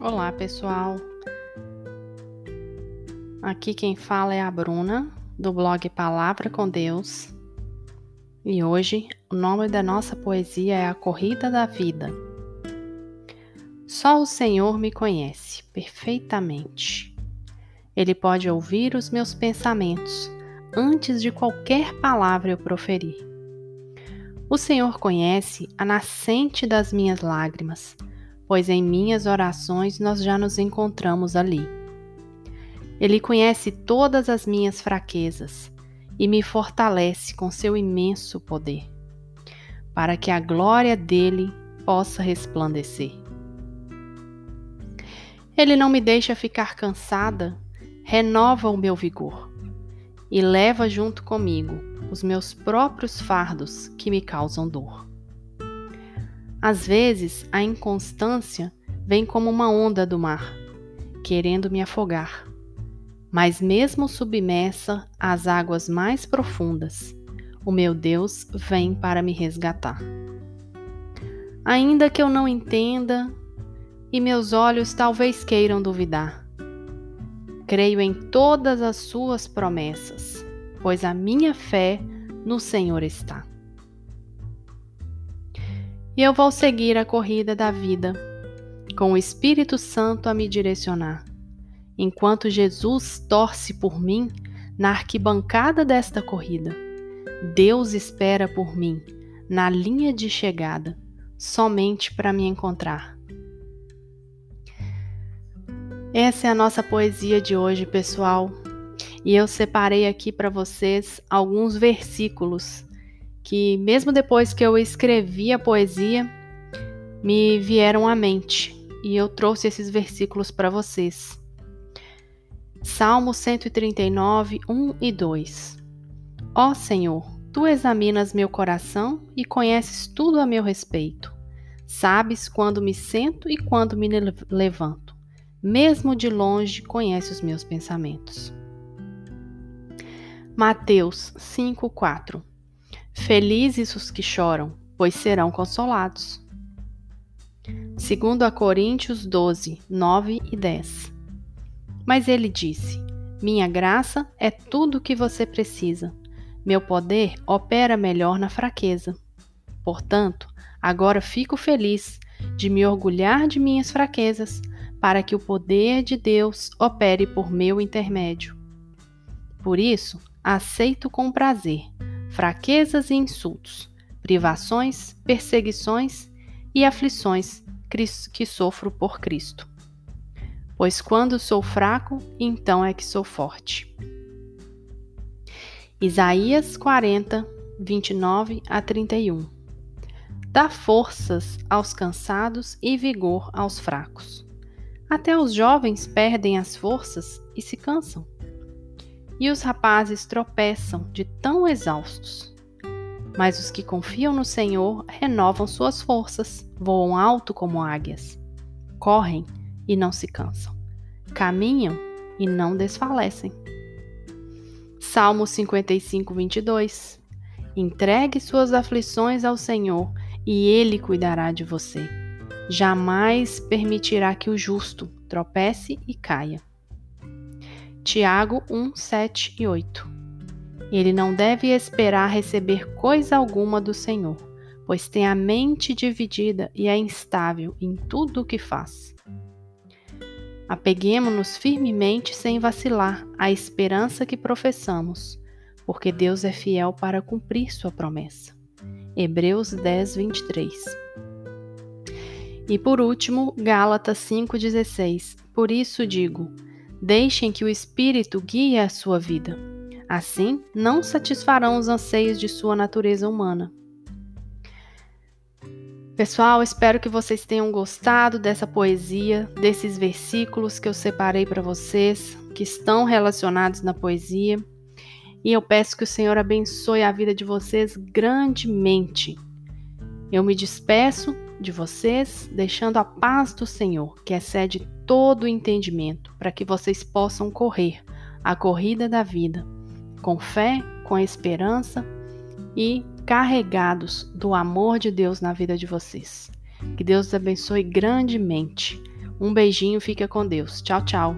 Olá, pessoal. Aqui quem fala é a Bruna, do blog Palavra com Deus. E hoje o nome da nossa poesia é A Corrida da Vida. Só o Senhor me conhece perfeitamente. Ele pode ouvir os meus pensamentos antes de qualquer palavra eu proferir. O Senhor conhece a nascente das minhas lágrimas pois em minhas orações nós já nos encontramos ali. Ele conhece todas as minhas fraquezas e me fortalece com seu imenso poder, para que a glória dele possa resplandecer. Ele não me deixa ficar cansada, renova o meu vigor e leva junto comigo os meus próprios fardos que me causam dor. Às vezes, a inconstância vem como uma onda do mar, querendo me afogar. Mas, mesmo submersa às águas mais profundas, o meu Deus vem para me resgatar. Ainda que eu não entenda e meus olhos talvez queiram duvidar, creio em todas as Suas promessas, pois a minha fé no Senhor está e eu vou seguir a corrida da vida, com o Espírito Santo a me direcionar. Enquanto Jesus torce por mim na arquibancada desta corrida, Deus espera por mim na linha de chegada, somente para me encontrar. Essa é a nossa poesia de hoje, pessoal, e eu separei aqui para vocês alguns versículos que, mesmo depois que eu escrevi a poesia, me vieram à mente e eu trouxe esses versículos para vocês. Salmo 139, 1 e 2 Ó Senhor, tu examinas meu coração e conheces tudo a meu respeito. Sabes quando me sento e quando me levanto. Mesmo de longe, conhece os meus pensamentos. Mateus 5, 4 Felizes os que choram, pois serão consolados. Segundo a Coríntios 12, 9 e 10. Mas ele disse: Minha graça é tudo o que você precisa. Meu poder opera melhor na fraqueza. Portanto, agora fico feliz de me orgulhar de minhas fraquezas, para que o poder de Deus opere por meu intermédio. Por isso, aceito com prazer fraquezas e insultos, privações, perseguições e aflições que sofro por Cristo. Pois quando sou fraco, então é que sou forte. Isaías 40, 29 a 31 Dá forças aos cansados e vigor aos fracos. Até os jovens perdem as forças e se cansam e os rapazes tropeçam de tão exaustos. Mas os que confiam no Senhor renovam suas forças, voam alto como águias, correm e não se cansam, caminham e não desfalecem. Salmo 55, 22 Entregue suas aflições ao Senhor e Ele cuidará de você. Jamais permitirá que o justo tropece e caia. Tiago 1, 7 e 8. Ele não deve esperar receber coisa alguma do Senhor, pois tem a mente dividida e é instável em tudo o que faz. Apeguemos-nos firmemente sem vacilar à esperança que professamos, porque Deus é fiel para cumprir sua promessa. Hebreus 10, 23. E por último, Gálatas 5,16. Por isso digo: Deixem que o Espírito guie a sua vida. Assim, não satisfarão os anseios de sua natureza humana. Pessoal, espero que vocês tenham gostado dessa poesia, desses versículos que eu separei para vocês, que estão relacionados na poesia. E eu peço que o Senhor abençoe a vida de vocês grandemente. Eu me despeço de vocês, deixando a paz do Senhor, que excede todo o entendimento, para que vocês possam correr a corrida da vida com fé, com esperança e carregados do amor de Deus na vida de vocês. Que Deus abençoe grandemente. Um beijinho, fica com Deus. Tchau, tchau.